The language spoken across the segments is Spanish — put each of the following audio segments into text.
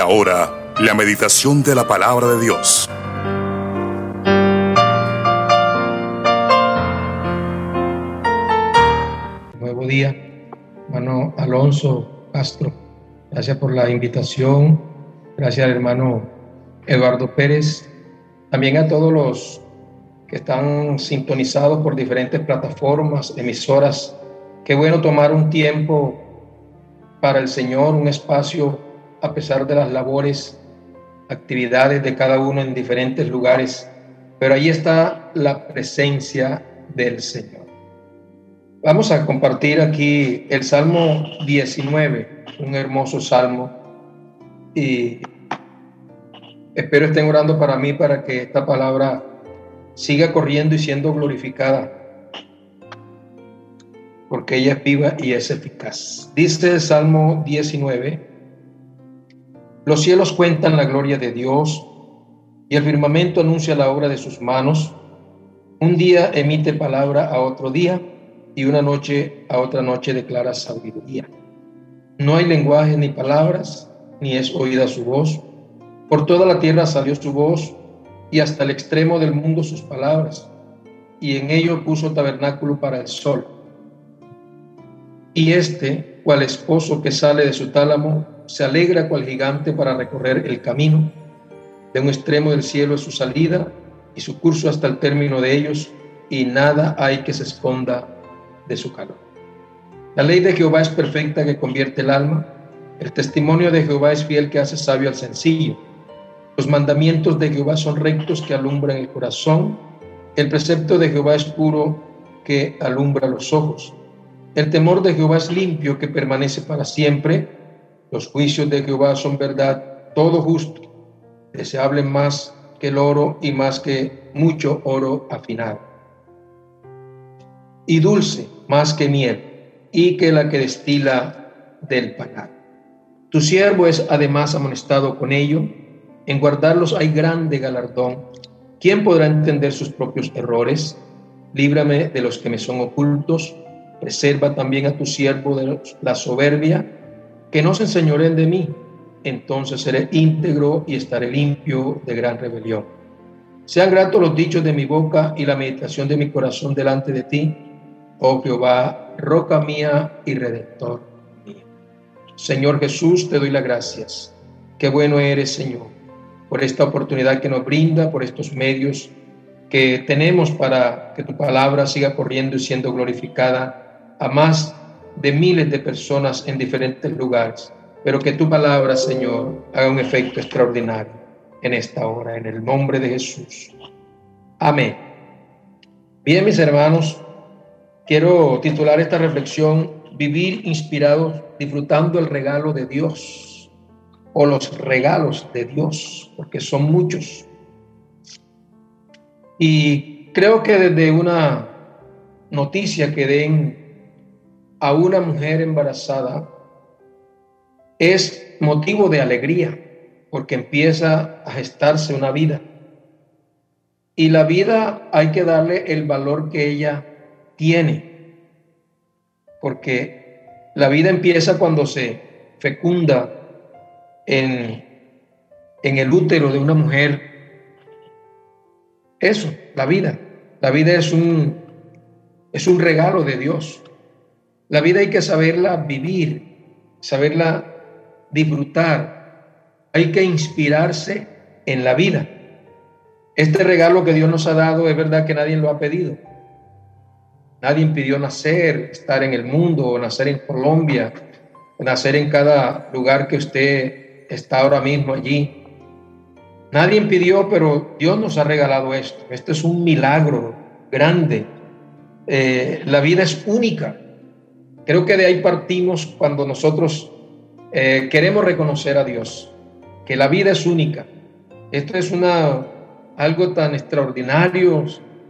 ahora, la meditación de la palabra de Dios. Nuevo día, hermano Alonso Castro. Gracias por la invitación. Gracias hermano Eduardo Pérez. También a todos los que están sintonizados por diferentes plataformas, emisoras. Qué bueno tomar un tiempo para el Señor, un espacio a pesar de las labores, actividades de cada uno en diferentes lugares, pero ahí está la presencia del Señor. Vamos a compartir aquí el Salmo 19, un hermoso salmo, y espero estén orando para mí para que esta palabra siga corriendo y siendo glorificada, porque ella es viva y es eficaz. Dice el Salmo 19, los cielos cuentan la gloria de Dios y el firmamento anuncia la obra de sus manos. Un día emite palabra a otro día y una noche a otra noche declara sabiduría. No hay lenguaje ni palabras, ni es oída su voz. Por toda la tierra salió su voz y hasta el extremo del mundo sus palabras. Y en ello puso tabernáculo para el sol. Y este, cual esposo que sale de su tálamo, se alegra cual gigante para recorrer el camino. De un extremo del cielo es su salida y su curso hasta el término de ellos, y nada hay que se esconda de su calor. La ley de Jehová es perfecta que convierte el alma. El testimonio de Jehová es fiel que hace sabio al sencillo. Los mandamientos de Jehová son rectos que alumbran el corazón. El precepto de Jehová es puro que alumbra los ojos. El temor de Jehová es limpio que permanece para siempre. Los juicios de Jehová son verdad, todo justo, deseable más que el oro y más que mucho oro afinado. Y dulce más que miel y que la que destila del panal. Tu siervo es además amonestado con ello. En guardarlos hay grande galardón. ¿Quién podrá entender sus propios errores? Líbrame de los que me son ocultos. Preserva también a tu siervo de la soberbia que no se enseñoren de mí, entonces seré íntegro y estaré limpio de gran rebelión. Sean gratos los dichos de mi boca y la meditación de mi corazón delante de ti, oh Jehová, roca mía y redentor mío. Señor Jesús, te doy las gracias. Qué bueno eres, Señor, por esta oportunidad que nos brinda, por estos medios que tenemos para que tu palabra siga corriendo y siendo glorificada a más de miles de personas en diferentes lugares, pero que tu palabra, Señor, haga un efecto extraordinario en esta hora, en el nombre de Jesús. Amén. Bien, mis hermanos, quiero titular esta reflexión, Vivir inspirados, disfrutando el regalo de Dios, o los regalos de Dios, porque son muchos. Y creo que desde una noticia que den a una mujer embarazada es motivo de alegría porque empieza a gestarse una vida. Y la vida hay que darle el valor que ella tiene, porque la vida empieza cuando se fecunda en, en el útero de una mujer. Eso, la vida. La vida es un, es un regalo de Dios. La vida hay que saberla vivir, saberla disfrutar. Hay que inspirarse en la vida. Este regalo que Dios nos ha dado es verdad que nadie lo ha pedido. Nadie impidió nacer, estar en el mundo, nacer en Colombia, nacer en cada lugar que usted está ahora mismo allí. Nadie impidió, pero Dios nos ha regalado esto. Esto es un milagro grande. Eh, la vida es única. Creo que de ahí partimos cuando nosotros eh, queremos reconocer a Dios, que la vida es única. Esto es una, algo tan extraordinario.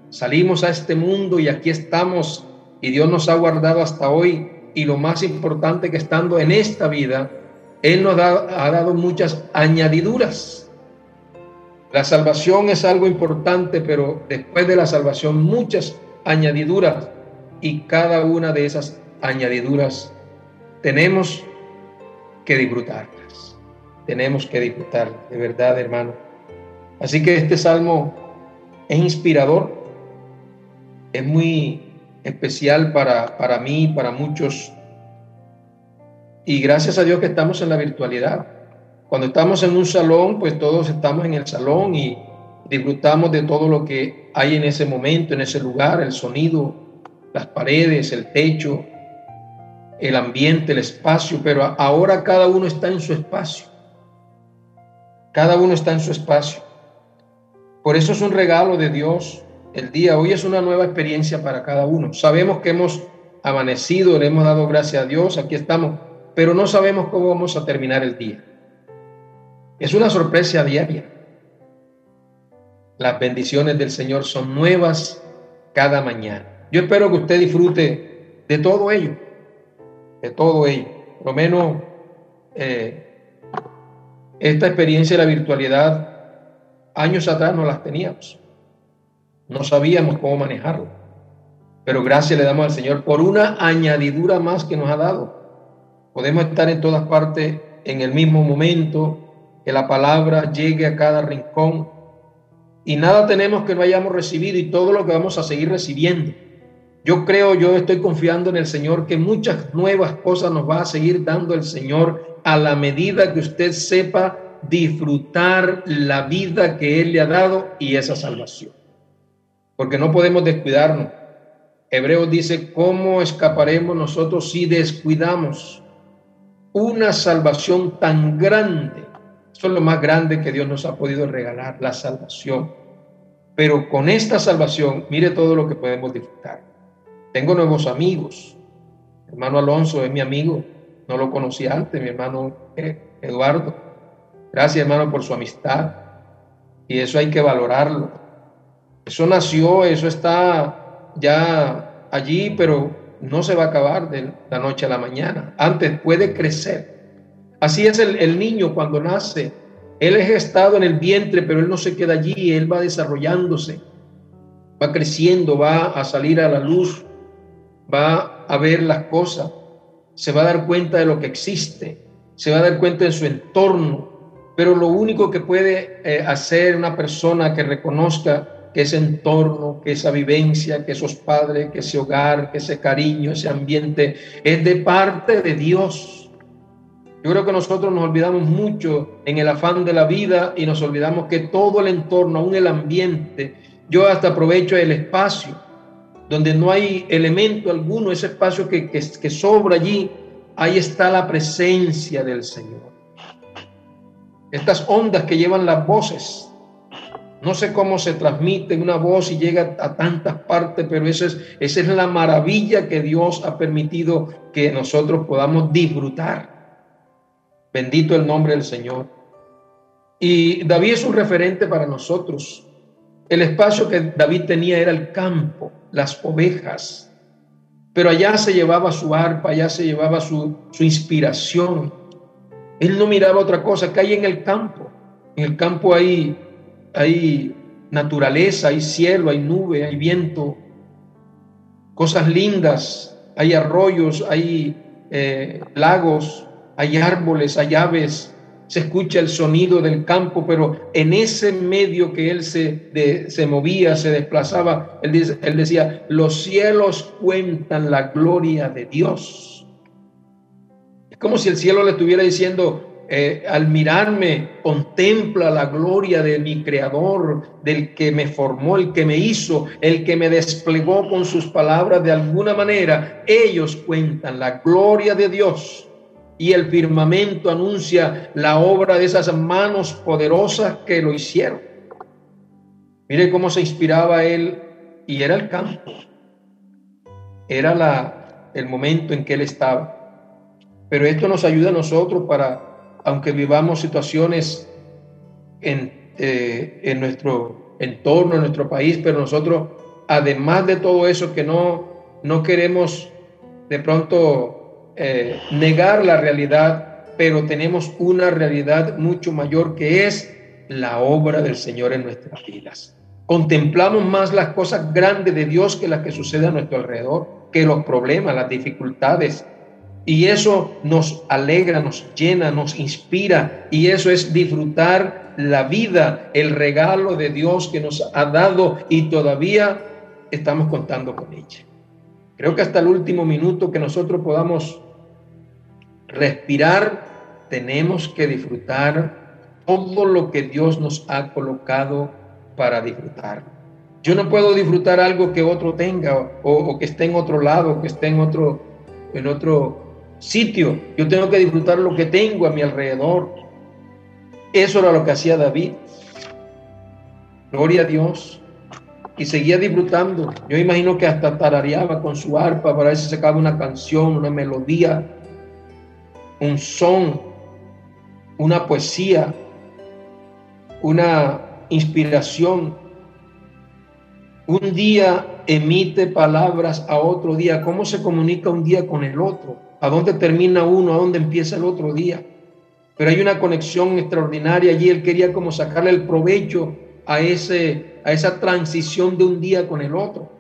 Salimos a este mundo y aquí estamos y Dios nos ha guardado hasta hoy. Y lo más importante que estando en esta vida, Él nos ha dado muchas añadiduras. La salvación es algo importante, pero después de la salvación muchas añadiduras y cada una de esas añadiduras tenemos que disfrutarlas. tenemos que disfrutar, de verdad, hermano. Así que este salmo es inspirador, es muy especial para, para mí, para muchos. Y gracias a Dios que estamos en la virtualidad. Cuando estamos en un salón, pues todos estamos en el salón y disfrutamos de todo lo que hay en ese momento, en ese lugar, el sonido, las paredes, el techo, el ambiente, el espacio, pero ahora cada uno está en su espacio. Cada uno está en su espacio. Por eso es un regalo de Dios el día. Hoy es una nueva experiencia para cada uno. Sabemos que hemos amanecido, le hemos dado gracias a Dios, aquí estamos, pero no sabemos cómo vamos a terminar el día. Es una sorpresa diaria. Las bendiciones del Señor son nuevas cada mañana. Yo espero que usted disfrute de todo ello, de todo ello. Lo menos eh, esta experiencia de la virtualidad, años atrás no las teníamos. No sabíamos cómo manejarlo. Pero gracias le damos al Señor por una añadidura más que nos ha dado. Podemos estar en todas partes en el mismo momento, que la palabra llegue a cada rincón y nada tenemos que no hayamos recibido y todo lo que vamos a seguir recibiendo. Yo creo, yo estoy confiando en el Señor que muchas nuevas cosas nos va a seguir dando el Señor a la medida que usted sepa disfrutar la vida que Él le ha dado y esa salvación porque no podemos descuidarnos. Hebreos dice, ¿cómo escaparemos nosotros si descuidamos una salvación tan grande? Eso es lo más grande que Dios nos ha podido regalar, la salvación. Pero con esta salvación, mire todo lo que podemos disfrutar. Tengo nuevos amigos. hermano Alonso es mi amigo. No lo conocí antes, mi hermano eh, Eduardo. Gracias, hermano, por su amistad. Y eso hay que valorarlo. Eso nació, eso está ya allí, pero no se va a acabar de la noche a la mañana. Antes puede crecer. Así es el, niño cuando nace. Él es gestado en el vientre, pero él no se queda allí, él va desarrollándose, va creciendo, va a salir a la luz, va a ver las cosas, se va a dar cuenta de lo que existe, se va a dar cuenta de su entorno, pero lo único que puede eh, hacer una persona que reconozca que ese entorno, que esa vivencia, que esos padres, que ese hogar, que ese cariño, ese ambiente es de parte de Dios. Yo creo que nosotros nos olvidamos mucho en el afán de la vida y nos olvidamos que todo el entorno, aún el ambiente, yo hasta aprovecho el espacio, donde no hay elemento alguno, ese espacio que, que, que sobra allí, ahí está la presencia del Señor. Estas ondas que llevan las voces, no sé cómo se transmite una voz y llega a tantas partes, pero esa es, esa es la maravilla que Dios ha permitido que nosotros podamos disfrutar. Bendito el nombre del Señor. Y David es un referente para nosotros. El espacio que David tenía era el campo, las ovejas. Pero allá se llevaba su arpa, allá se llevaba su, su inspiración. Él no miraba otra cosa que hay en el campo. En el campo hay hay naturaleza, hay cielo, hay nube, hay viento, cosas lindas, hay arroyos, hay eh, lagos, hay árboles, hay aves, se escucha el sonido del campo, pero en ese medio que él se, se movía, se desplazaba, él, él decía, los cielos cuentan la gloria de Dios. Es como si el cielo le estuviera diciendo, eh, al mirarme, contempla la gloria de mi creador, del que me formó, el que me hizo, el que me desplegó con sus palabras de alguna manera. Ellos cuentan la gloria de Dios y el firmamento anuncia la obra de esas manos poderosas que lo hicieron. Mire cómo se inspiraba él y era el campo. Era la, el momento en que él estaba. Pero esto nos ayuda a nosotros para aunque vivamos situaciones en, eh, en nuestro entorno, en nuestro país, pero nosotros, además de todo eso, que no, no queremos de pronto eh, negar la realidad, pero tenemos una realidad mucho mayor que es la obra del Señor en nuestras vidas. Contemplamos más las cosas grandes de Dios que las que suceden a nuestro alrededor, que los problemas, las dificultades, Y eso nos alegra, nos llena, nos inspira. Y eso es disfrutar la vida, el regalo de Dios que nos ha dado y todavía estamos contando con ella. Creo que hasta el último minuto que nosotros podamos respirar, tenemos que disfrutar todo lo que Dios nos ha colocado para disfrutar. Yo no puedo disfrutar algo que otro tenga o, que esté en otro lado, que esté en otro, en otro sitio. Yo tengo que disfrutar lo que tengo a mi alrededor. Eso era lo que hacía David. Gloria a Dios. Y seguía disfrutando. Yo imagino que hasta tarareaba con su arpa para ver si sacaba una canción, una melodía, un son, una poesía, una inspiración. Un día emite palabras a otro día. ¿Cómo se comunica un día con el otro? ¿A dónde termina uno? ¿A dónde empieza el otro día? Pero hay una conexión extraordinaria allí. Él quería como sacarle el provecho a, ese, a esa transición de un día con el otro.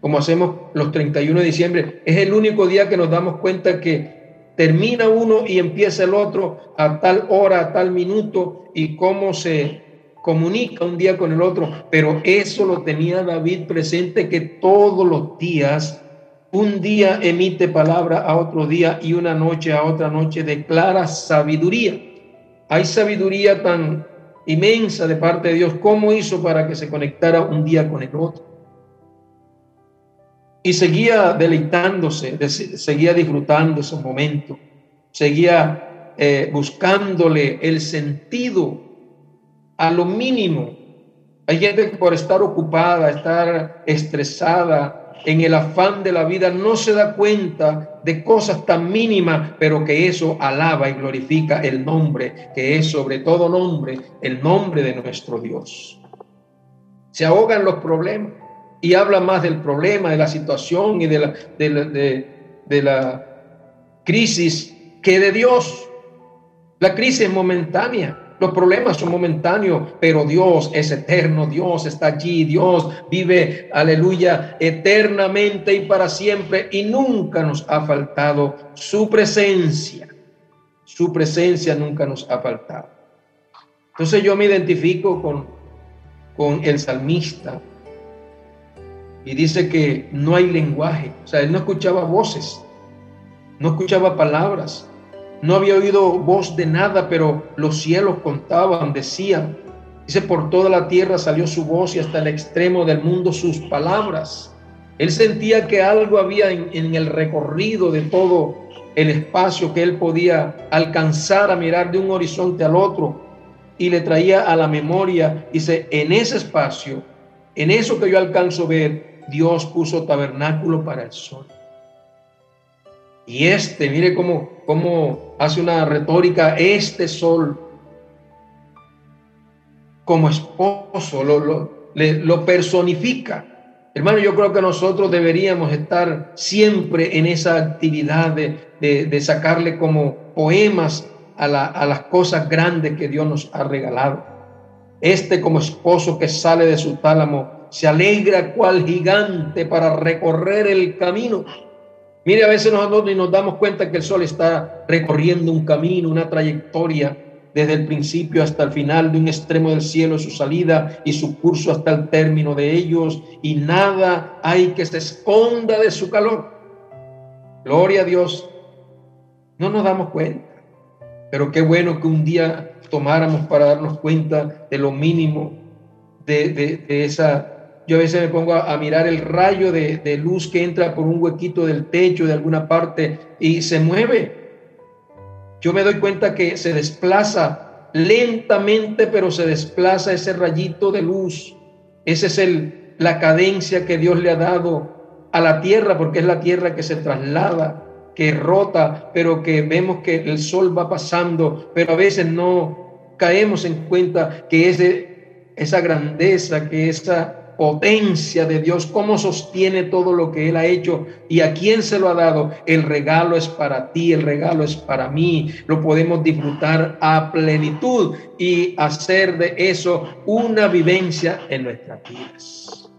Como hacemos los 31 de diciembre. Es el único día que nos damos cuenta que termina uno y empieza el otro a tal hora, a tal minuto y cómo se comunica un día con el otro, pero eso lo tenía David presente que todos los días, un día emite palabra a otro día y una noche a otra noche declara sabiduría. Hay sabiduría tan inmensa de parte de Dios. ¿Cómo hizo para que se conectara un día con el otro? Y seguía deleitándose, seguía disfrutando ese momento, seguía eh, buscándole el sentido a lo mínimo. Hay gente que por estar ocupada, estar estresada, en el afán de la vida, no se da cuenta de cosas tan mínimas, pero que eso alaba y glorifica el nombre, que es sobre todo nombre, el nombre de nuestro Dios. Se ahogan los problemas y habla más del problema, de la situación y de la, de la crisis que de Dios. La crisis momentánea. Los problemas son momentáneos, pero Dios es eterno, Dios está allí, Dios vive, aleluya, eternamente y para siempre y nunca nos ha faltado su presencia. Su presencia nunca nos ha faltado. Entonces yo me identifico con, con el salmista y dice que no hay lenguaje, o sea, él no escuchaba voces, no escuchaba palabras, no había oído voz de nada, pero los cielos contaban, decían. Dice, por toda la tierra salió su voz y hasta el extremo del mundo sus palabras. Él sentía que algo había en, el recorrido de todo el espacio que él podía alcanzar a mirar de un horizonte al otro y le traía a la memoria, dice, en ese espacio, en eso que yo alcanzo ver, Dios puso tabernáculo para el sol. Y este, mire cómo, cómo hace una retórica, este sol como esposo, lo, lo, personifica. Hermano, yo creo que nosotros deberíamos estar siempre en esa actividad de, sacarle como poemas a, a, las cosas grandes que Dios nos ha regalado. Este como esposo que sale de su tálamo se alegra cual gigante para recorrer el camino Mire, a veces nosotros nos damos cuenta que el sol está recorriendo un camino, una trayectoria desde el principio hasta el final de un extremo del cielo, su salida y su curso hasta el término de ellos, y nada hay que se esconda de su calor. Gloria a Dios. No nos damos cuenta, pero qué bueno que un día tomáramos para darnos cuenta de lo mínimo de, de esa yo a veces me pongo a, mirar el rayo de, luz que entra por un huequito del techo de alguna parte y se mueve. Yo me doy cuenta que se desplaza lentamente, pero se desplaza ese rayito de luz. Esa es el, la cadencia que Dios le ha dado a la tierra, porque es la tierra que se traslada, que rota, pero que vemos que el sol va pasando, pero a veces no caemos en cuenta que ese, esa grandeza, que esa potencia de Dios, cómo sostiene todo lo que Él ha hecho y a quién se lo ha dado. El regalo es para ti, el regalo es para mí. Lo podemos disfrutar a plenitud y hacer de eso una vivencia en nuestras vidas.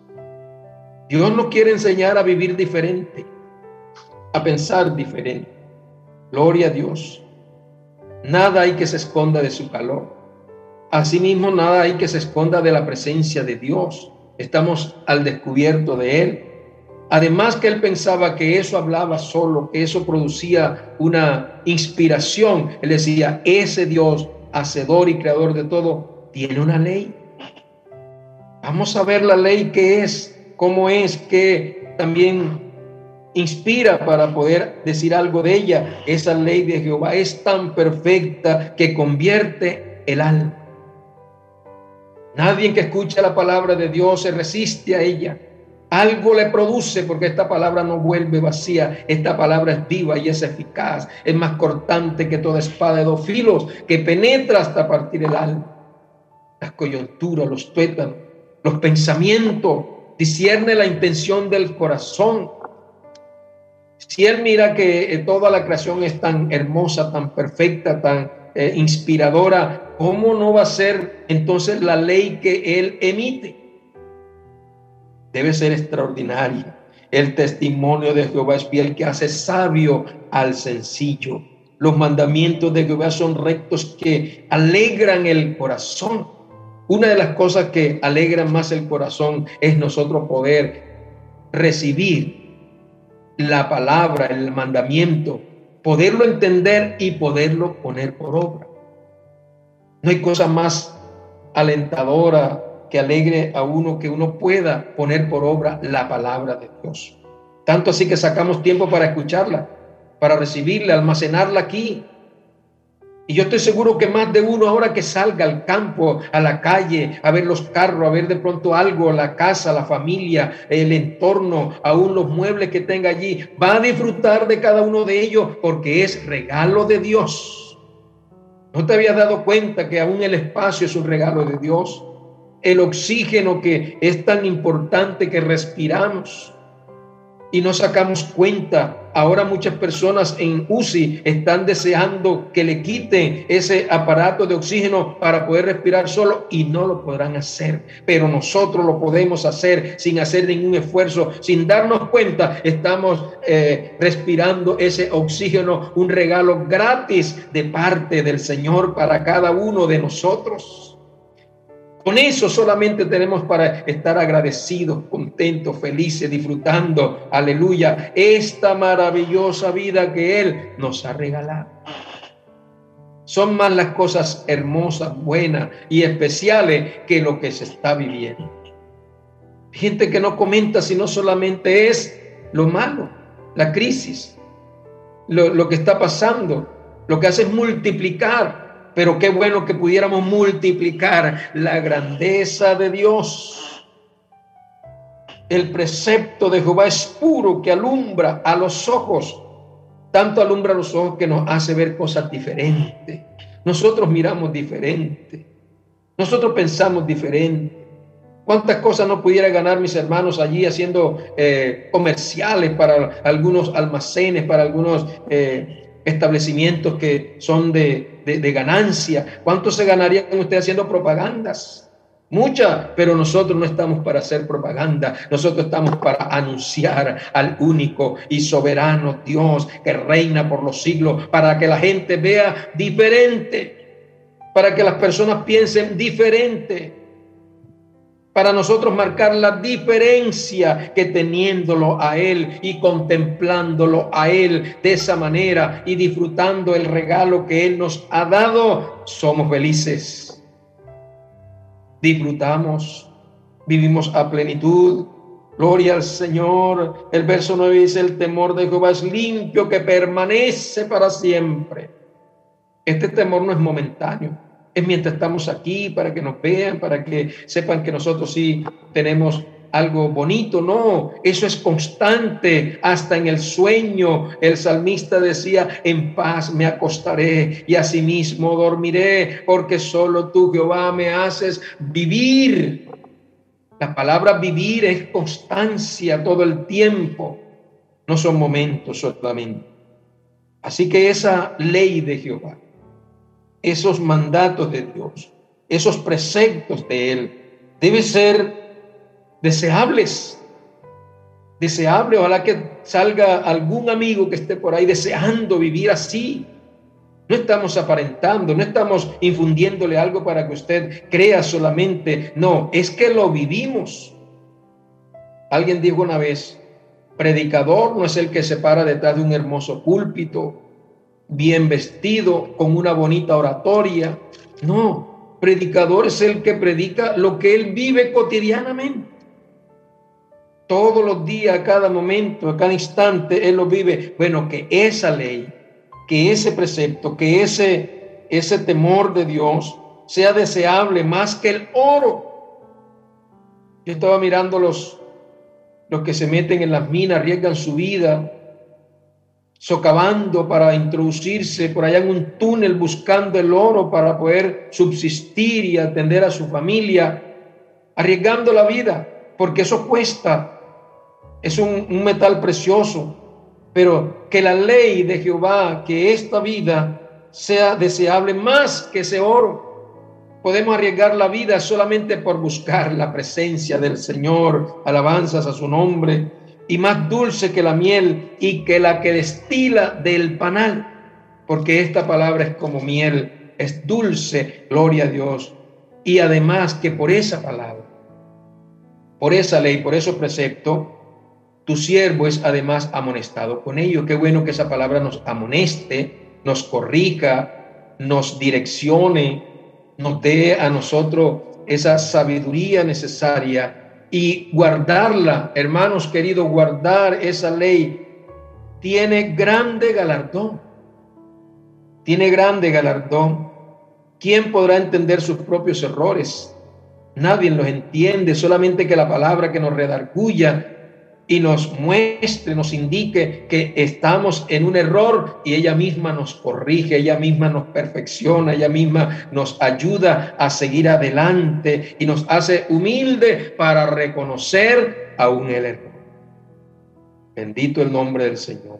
Dios nos quiere enseñar a vivir diferente, a pensar diferente. Gloria a Dios. Nada hay que se esconda de su calor. Asimismo, nada hay que se esconda de la presencia de Dios. Estamos al descubierto de Él. Además que él pensaba que eso hablaba solo, que eso producía una inspiración. Él decía, ese Dios, hacedor y creador de todo, tiene una ley. Vamos a ver la ley que es, cómo es, que también inspira para poder decir algo de ella. Esa ley de Jehová es tan perfecta que convierte el alma. Nadie que escucha la palabra de Dios se resiste a ella. Algo le produce porque esta palabra no vuelve vacía. Esta palabra es viva y es eficaz. Es más cortante que toda espada de dos filos que penetra hasta partir el alma. Las coyunturas, los tuétanos, los pensamientos. Discierne la intención del corazón. Si él mira que eh, toda la creación es tan hermosa, tan perfecta, tan eh, inspiradora, ¿cómo no va a ser entonces la ley que él emite? Debe ser extraordinaria. El testimonio de Jehová es fiel que hace sabio al sencillo. Los mandamientos de Jehová son rectos que alegran el corazón. Una de las cosas que alegran más el corazón es nosotros poder recibir la palabra, el mandamiento, poderlo entender y poderlo poner por obra. No hay cosa más alentadora que alegre a uno que uno pueda poner por obra la palabra de Dios. Tanto así que sacamos tiempo para escucharla, para recibirla, almacenarla aquí. Y yo estoy seguro que más de uno ahora que salga al campo, a la calle, a ver los carros, a ver de pronto algo, la casa, la familia, el entorno, aún los muebles que tenga allí, va a disfrutar de cada uno de ellos porque es regalo de Dios. ¿No te habías dado cuenta que aún el espacio es un regalo de Dios? el oxígeno que es tan importante que respiramos y no sacamos cuenta. Ahora muchas personas en UCI están deseando que le quiten ese aparato de oxígeno para poder respirar solo y no lo podrán hacer. Pero nosotros lo podemos hacer sin hacer ningún esfuerzo, sin darnos cuenta. Estamos eh, respirando ese oxígeno, un regalo gratis de parte del Señor para cada uno de nosotros. Con eso solamente tenemos para estar agradecidos, contentos, felices, disfrutando, aleluya, esta maravillosa vida que Él nos ha regalado. Son más las cosas hermosas, buenas y especiales que lo que se está viviendo. Gente que no comenta sino solamente es lo malo, la crisis, lo, lo que está pasando. Lo que hace es multiplicar pero qué bueno que pudiéramos multiplicar la grandeza de Dios. El precepto de Jehová es puro que alumbra a los ojos. Tanto alumbra a los ojos que nos hace ver cosas diferentes. Nosotros miramos diferente. Nosotros pensamos diferente. ¿Cuántas cosas no pudiera ganar mis hermanos allí haciendo eh, comerciales para algunos almacenes, para algunos eh, establecimientos que son de, ganancia. ¿Cuánto se ganaría con usted haciendo propagandas? Mucha, pero nosotros no estamos para hacer propaganda, nosotros estamos para anunciar al único y soberano Dios que reina por los siglos, para que la gente vea diferente, para que las personas piensen diferente, para nosotros marcar la diferencia que teniéndolo a Él y contemplándolo a Él de esa manera y disfrutando el regalo que Él nos ha dado, somos felices. Disfrutamos, vivimos a plenitud. Gloria al Señor. El verso 9 dice, el temor de Jehová es limpio que permanece para siempre. Este temor no es momentáneo mientras estamos aquí para que nos vean, para que sepan que nosotros sí tenemos algo bonito, no, eso es constante, hasta en el sueño. El salmista decía, en paz me acostaré y asimismo dormiré, porque solo tú, Jehová, me haces vivir. La palabra vivir es constancia todo el tiempo, no son momentos solamente. Así que esa ley de Jehová esos mandatos de Dios, esos preceptos de Él, deben ser deseables. deseable. Ojalá que salga algún amigo que esté por ahí deseando vivir así. No estamos aparentando, no estamos infundiéndole algo para que usted crea solamente. No, es que lo vivimos. Alguien dijo una vez, predicador no es el que se para detrás de un hermoso púlpito, bien vestido, con una bonita oratoria. No, predicador es el que predica lo que él vive cotidianamente todos los días, a cada momento, a cada instante, Él lo vive. Bueno, que esa ley, que ese precepto, que ese, ese temor de Dios sea deseable más que el oro. Yo estaba mirando los, los que se meten en las minas, arriesgan su vida, socavando para introducirse por allá en un túnel buscando el oro para poder subsistir y atender a su familia, arriesgando la vida, porque eso cuesta es un, metal precioso, pero que la ley de Jehová, que esta vida sea deseable más que ese oro. Podemos arriesgar la vida solamente por buscar la presencia del Señor, alabanzas a su nombre, y más dulce que la miel y que la que destila del panal, porque esta palabra es como miel, es dulce, gloria a Dios. Y además que por esa palabra, por esa ley, por ese precepto, tu siervo es además amonestado con ello. Qué bueno que esa palabra nos amoneste, nos corrija, nos direccione, nos dé a nosotros esa sabiduría necesaria y guardarla, hermanos queridos, guardar esa ley tiene grande galardón. Tiene grande galardón. ¿Quién podrá entender sus propios errores? Nadie los entiende, solamente que la palabra que nos redarguya y nos muestre, nos indique que estamos en un error y ella misma nos corrige, ella misma nos perfecciona, ella misma nos ayuda a seguir adelante y nos hace humilde para reconocer aún el error. Bendito el nombre del Señor.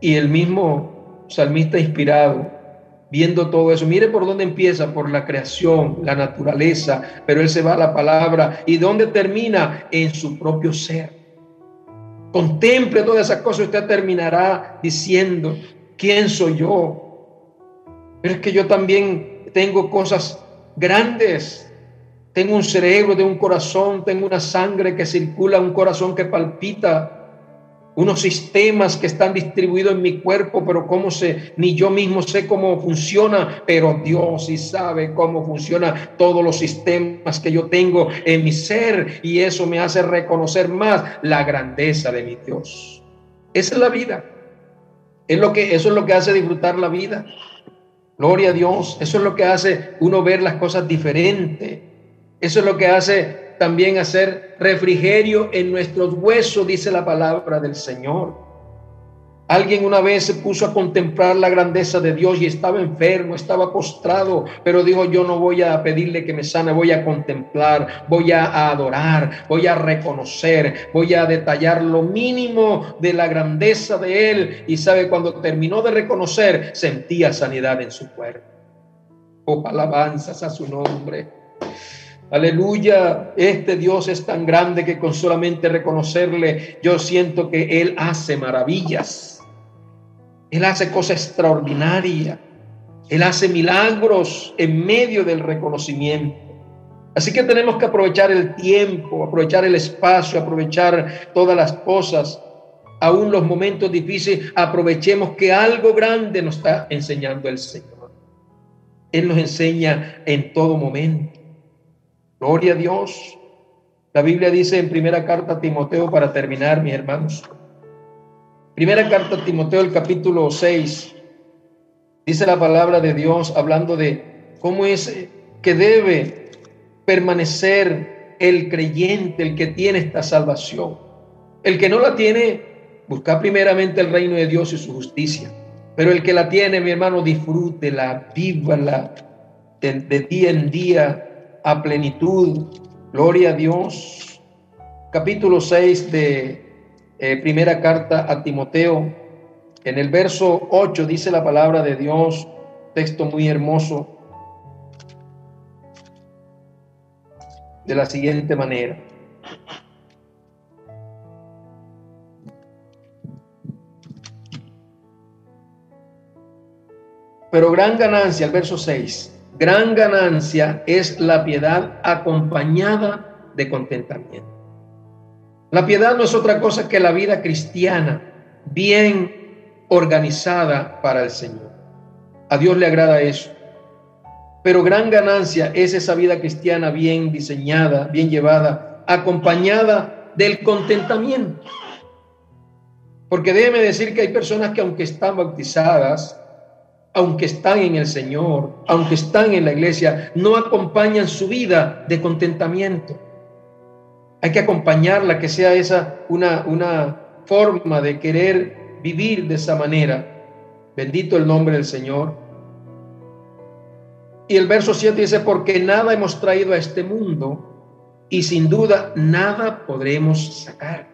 Y el mismo salmista inspirado viendo todo eso. Mire por dónde empieza, por la creación, la naturaleza, pero él se va a la palabra. ¿Y dónde termina? En su propio ser. Contemple todas esas cosas, usted terminará diciendo, ¿quién soy yo? Es que yo también tengo cosas grandes. Tengo un cerebro, tengo un corazón, tengo una sangre que circula, un corazón que palpita, unos sistemas que están distribuidos en mi cuerpo, pero cómo sé, ni yo mismo sé cómo funciona, pero Dios sí sabe cómo funciona todos los sistemas que yo tengo en mi ser y eso me hace reconocer más la grandeza de mi Dios. Esa es la vida. Es lo que eso es lo que hace disfrutar la vida. Gloria a Dios. Eso es lo que hace uno ver las cosas diferente. Eso es lo que hace también hacer refrigerio en nuestros huesos, dice la palabra del Señor. Alguien una vez se puso a contemplar la grandeza de Dios y estaba enfermo, estaba postrado, pero dijo, yo no voy a pedirle que me sane, voy a contemplar, voy a adorar, voy a reconocer, voy a detallar lo mínimo de la grandeza de Él. Y sabe, cuando terminó de reconocer, sentía sanidad en su cuerpo. Oh, alabanzas a su nombre. Aleluya, este Dios es tan grande que con solamente reconocerle yo siento que Él hace maravillas. Él hace cosas extraordinarias. Él hace milagros en medio del reconocimiento. Así que tenemos que aprovechar el tiempo, aprovechar el espacio, aprovechar todas las cosas, aún los momentos difíciles, aprovechemos que algo grande nos está enseñando el Señor. Él nos enseña en todo momento. Gloria a Dios. La Biblia dice en primera carta a Timoteo, para terminar, mis hermanos. Primera carta a Timoteo, el capítulo 6. Dice la palabra de Dios hablando de cómo es que debe permanecer el creyente, el que tiene esta salvación. El que no la tiene, busca primeramente el reino de Dios y su justicia. Pero el que la tiene, mi hermano, disfrútela, vívala de, de día en día a plenitud. Gloria a Dios. Capítulo 6 de eh, primera carta a Timoteo. En el verso 8 dice la palabra de Dios, texto muy hermoso, de la siguiente manera. Pero gran ganancia, el verso 6, gran ganancia es la piedad acompañada de contentamiento. La piedad no es otra cosa que la vida cristiana bien organizada para el Señor. A Dios le agrada eso. Pero gran ganancia es esa vida cristiana bien diseñada, bien llevada, acompañada del contentamiento. Porque déjeme decir que hay personas que aunque están bautizadas, aunque están en el Señor, aunque están en la iglesia, no acompañan su vida de contentamiento. Hay que acompañarla, que sea esa una, una forma de querer vivir de esa manera. Bendito el nombre del Señor. Y el verso 7 dice, porque nada hemos traído a este mundo y sin duda nada podremos sacar.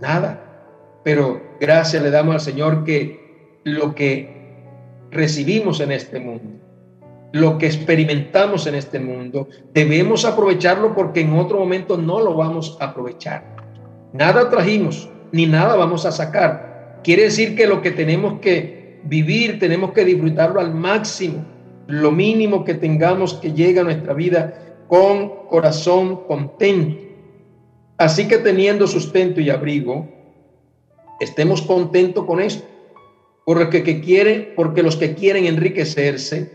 Nada. Pero gracias le damos al Señor que lo que recibimos en este mundo, lo que experimentamos en este mundo, debemos aprovecharlo porque en otro momento no lo vamos a aprovechar. Nada trajimos, ni nada vamos a sacar. Quiere decir que lo que tenemos que vivir, tenemos que disfrutarlo al máximo, lo mínimo que tengamos que llegue a nuestra vida con corazón contento. Así que teniendo sustento y abrigo, Estemos contentos con esto. Porque, que quieren, porque los que quieren enriquecerse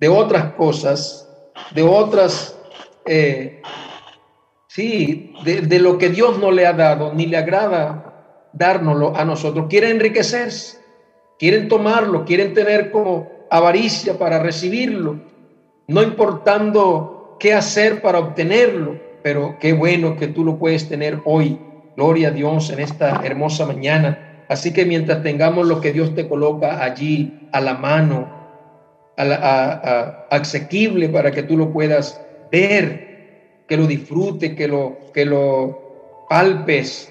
de otras cosas, de otras, eh, sí, de, lo que Dios no le ha dado, ni le agrada dárnoslo a nosotros, quieren enriquecerse, quieren tomarlo, quieren tener como avaricia para recibirlo, no importando qué hacer para obtenerlo, pero qué bueno que tú lo puedes tener hoy Gloria a Dios en esta hermosa mañana. Así que mientras tengamos lo que Dios te coloca allí a la mano, a asequible para que tú lo puedas ver, que lo disfrute, que lo, que lo palpes,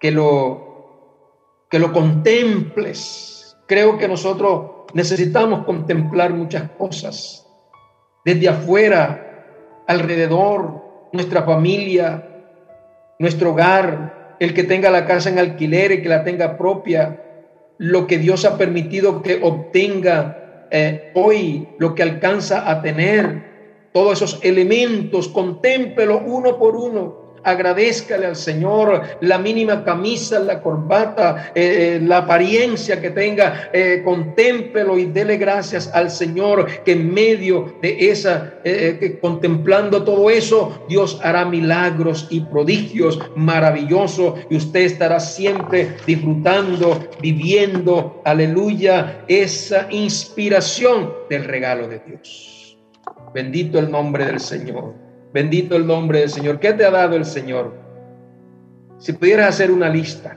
que lo, que lo contemples. Creo que nosotros necesitamos contemplar muchas cosas. Desde afuera, alrededor, nuestra familia, nuestro hogar, el que tenga la casa en alquiler y que la tenga propia, lo que Dios ha permitido que obtenga eh, hoy, lo que alcanza a tener, todos esos elementos, contémpelo uno por uno agradezcale al Señor la mínima camisa, la corbata, eh, eh, la apariencia que tenga, eh, contémpelo y dele gracias al Señor que en medio de esa, contemplando todo eso, Dios hará milagros y prodigios maravillosos y usted estará siempre disfrutando, viviendo, aleluya, esa inspiración del regalo de Dios. Bendito el nombre del Señor. Bendito el nombre del Señor. ¿Qué te ha dado el Señor? Si pudieras hacer una lista,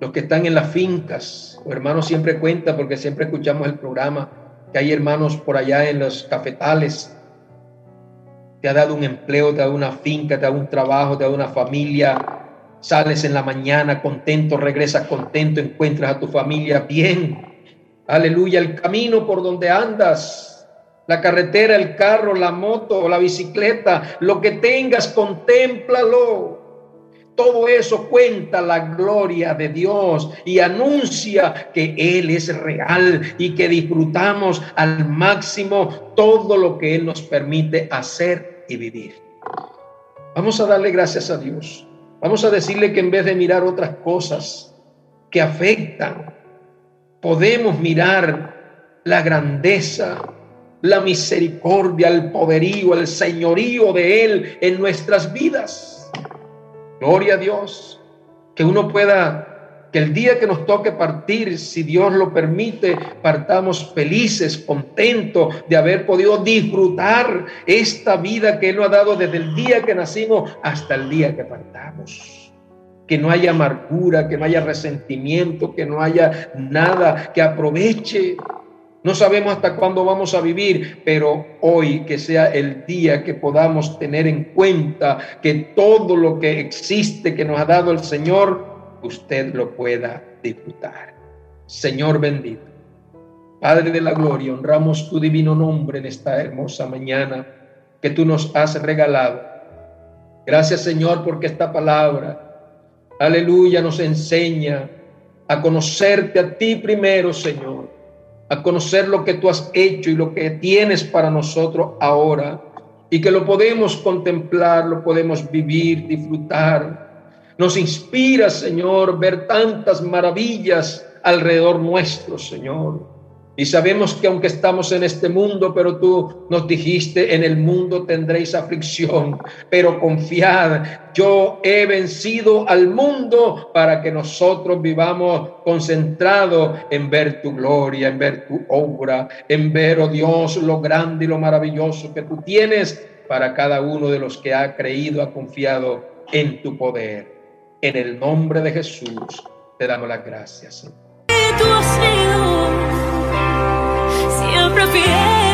los que están en las fincas, o hermanos siempre cuenta porque siempre escuchamos el programa, que hay hermanos por allá en los cafetales, te ha dado un empleo, te ha dado una finca, te ha dado un trabajo, te ha dado una familia, sales en la mañana contento, regresas contento, encuentras a tu familia bien. Aleluya, el camino por donde andas la carretera, el carro, la moto, la bicicleta, lo que tengas, contémplalo. Todo eso cuenta la gloria de Dios y anuncia que Él es real y que disfrutamos al máximo todo lo que Él nos permite hacer y vivir. Vamos a darle gracias a Dios. Vamos a decirle que en vez de mirar otras cosas que afectan, podemos mirar la grandeza, la misericordia, el poderío, el señorío de Él en nuestras vidas. Gloria a Dios. Que uno pueda, que el día que nos toque partir, si Dios lo permite, partamos felices, contentos de haber podido disfrutar esta vida que Él nos ha dado desde el día que nacimos hasta el día que partamos que no haya amargura, que no haya resentimiento, que no haya nada que aproveche no sabemos hasta cuándo vamos a vivir, pero hoy que sea el día que podamos tener en cuenta que todo lo que existe que nos ha dado el Señor, usted lo pueda disfrutar. Señor bendito. Padre de la gloria, honramos tu divino nombre en esta hermosa mañana que tú nos has regalado. Gracias Señor porque esta palabra, aleluya, nos enseña a conocerte a ti primero, Señor, a conocer lo que tú has hecho y lo que tienes para nosotros ahora, y que lo podemos contemplar, lo podemos vivir, disfrutar. Nos inspira, Señor, ver tantas maravillas alrededor nuestro, Señor. Y sabemos que aunque estamos en este mundo, pero tú nos dijiste, en el mundo tendréis aflicción, pero confiad, yo he vencido al mundo para que nosotros vivamos concentrados en ver tu gloria, en ver tu obra, en ver, oh Dios, lo grande y lo maravilloso que tú tienes para cada uno de los que ha creído, ha confiado en tu poder. En el nombre de Jesús te damos las gracias. própria viés.